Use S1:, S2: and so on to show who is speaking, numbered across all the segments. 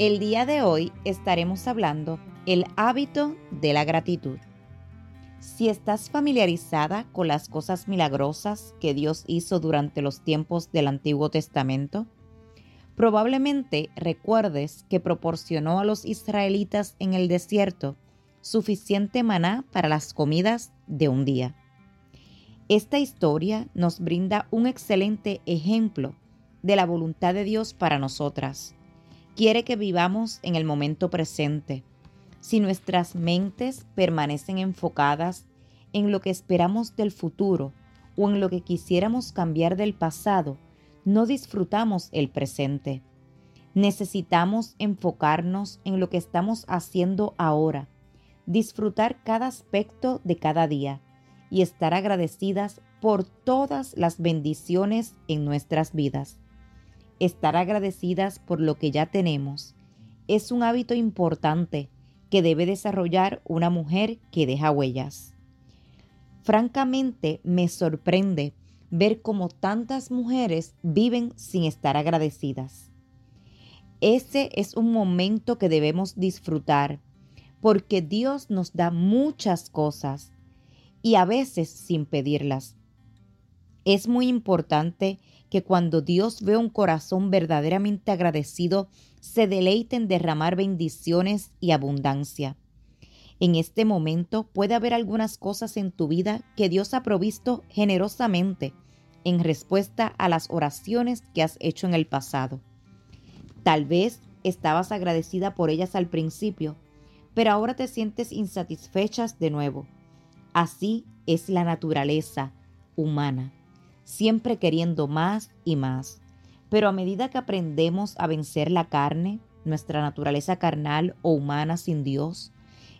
S1: El día de hoy estaremos hablando el hábito de la gratitud. Si estás familiarizada con las cosas milagrosas que Dios hizo durante los tiempos del Antiguo Testamento, probablemente recuerdes que proporcionó a los israelitas en el desierto suficiente maná para las comidas de un día. Esta historia nos brinda un excelente ejemplo de la voluntad de Dios para nosotras quiere que vivamos en el momento presente. Si nuestras mentes permanecen enfocadas en lo que esperamos del futuro o en lo que quisiéramos cambiar del pasado, no disfrutamos el presente. Necesitamos enfocarnos en lo que estamos haciendo ahora, disfrutar cada aspecto de cada día y estar agradecidas por todas las bendiciones en nuestras vidas estar agradecidas por lo que ya tenemos es un hábito importante que debe desarrollar una mujer que deja huellas. Francamente, me sorprende ver cómo tantas mujeres viven sin estar agradecidas. Ese es un momento que debemos disfrutar, porque Dios nos da muchas cosas y a veces sin pedirlas. Es muy importante que cuando Dios ve un corazón verdaderamente agradecido, se deleite en derramar bendiciones y abundancia. En este momento puede haber algunas cosas en tu vida que Dios ha provisto generosamente en respuesta a las oraciones que has hecho en el pasado. Tal vez estabas agradecida por ellas al principio, pero ahora te sientes insatisfechas de nuevo. Así es la naturaleza humana siempre queriendo más y más. Pero a medida que aprendemos a vencer la carne, nuestra naturaleza carnal o humana sin Dios,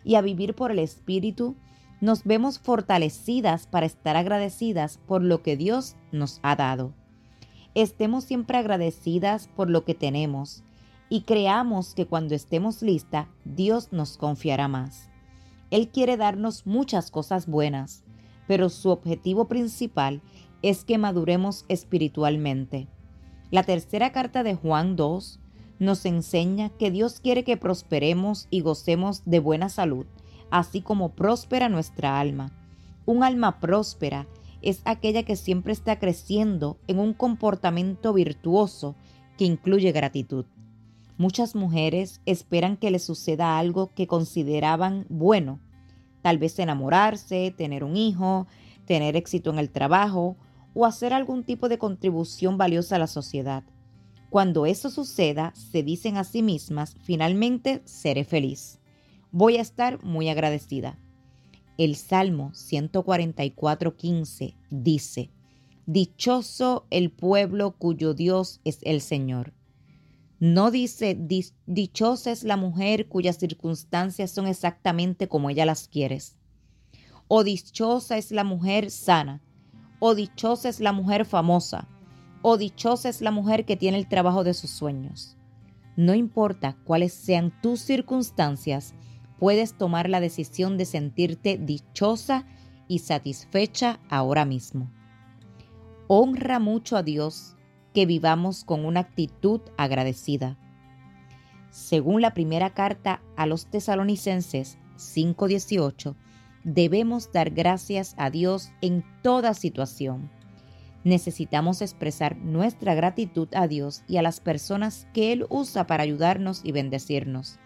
S1: y a vivir por el Espíritu, nos vemos fortalecidas para estar agradecidas por lo que Dios nos ha dado. Estemos siempre agradecidas por lo que tenemos y creamos que cuando estemos listas, Dios nos confiará más. Él quiere darnos muchas cosas buenas, pero su objetivo principal es que maduremos espiritualmente. La tercera carta de Juan 2 nos enseña que Dios quiere que prosperemos y gocemos de buena salud, así como próspera nuestra alma. Un alma próspera es aquella que siempre está creciendo en un comportamiento virtuoso que incluye gratitud. Muchas mujeres esperan que les suceda algo que consideraban bueno, tal vez enamorarse, tener un hijo, tener éxito en el trabajo o hacer algún tipo de contribución valiosa a la sociedad. Cuando eso suceda, se dicen a sí mismas, finalmente seré feliz. Voy a estar muy agradecida. El Salmo 144.15 dice, Dichoso el pueblo cuyo Dios es el Señor. No dice, dichosa es la mujer cuyas circunstancias son exactamente como ella las quiere. O dichosa es la mujer sana, o dichosa es la mujer famosa, o dichosa es la mujer que tiene el trabajo de sus sueños. No importa cuáles sean tus circunstancias, puedes tomar la decisión de sentirte dichosa y satisfecha ahora mismo. Honra mucho a Dios que vivamos con una actitud agradecida. Según la primera carta a los tesalonicenses 5:18, debemos dar gracias a Dios en toda situación. Necesitamos expresar nuestra gratitud a Dios y a las personas que Él usa para ayudarnos y bendecirnos.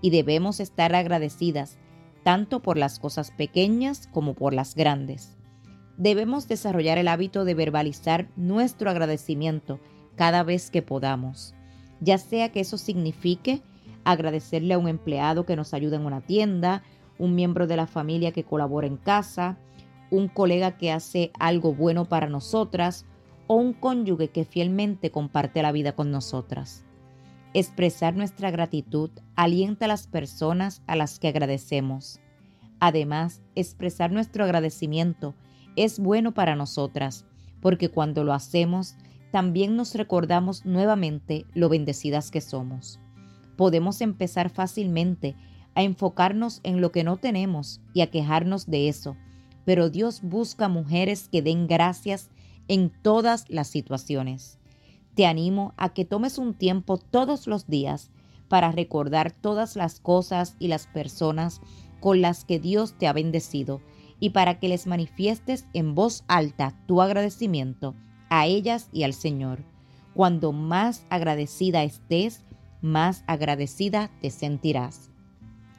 S1: Y debemos estar agradecidas tanto por las cosas pequeñas como por las grandes. Debemos desarrollar el hábito de verbalizar nuestro agradecimiento cada vez que podamos, ya sea que eso signifique agradecerle a un empleado que nos ayuda en una tienda, un miembro de la familia que colabora en casa, un colega que hace algo bueno para nosotras o un cónyuge que fielmente comparte la vida con nosotras. Expresar nuestra gratitud alienta a las personas a las que agradecemos. Además, expresar nuestro agradecimiento es bueno para nosotras, porque cuando lo hacemos, también nos recordamos nuevamente lo bendecidas que somos. Podemos empezar fácilmente a enfocarnos en lo que no tenemos y a quejarnos de eso, pero Dios busca mujeres que den gracias en todas las situaciones. Te animo a que tomes un tiempo todos los días para recordar todas las cosas y las personas con las que Dios te ha bendecido y para que les manifiestes en voz alta tu agradecimiento a ellas y al Señor. Cuando más agradecida estés, más agradecida te sentirás.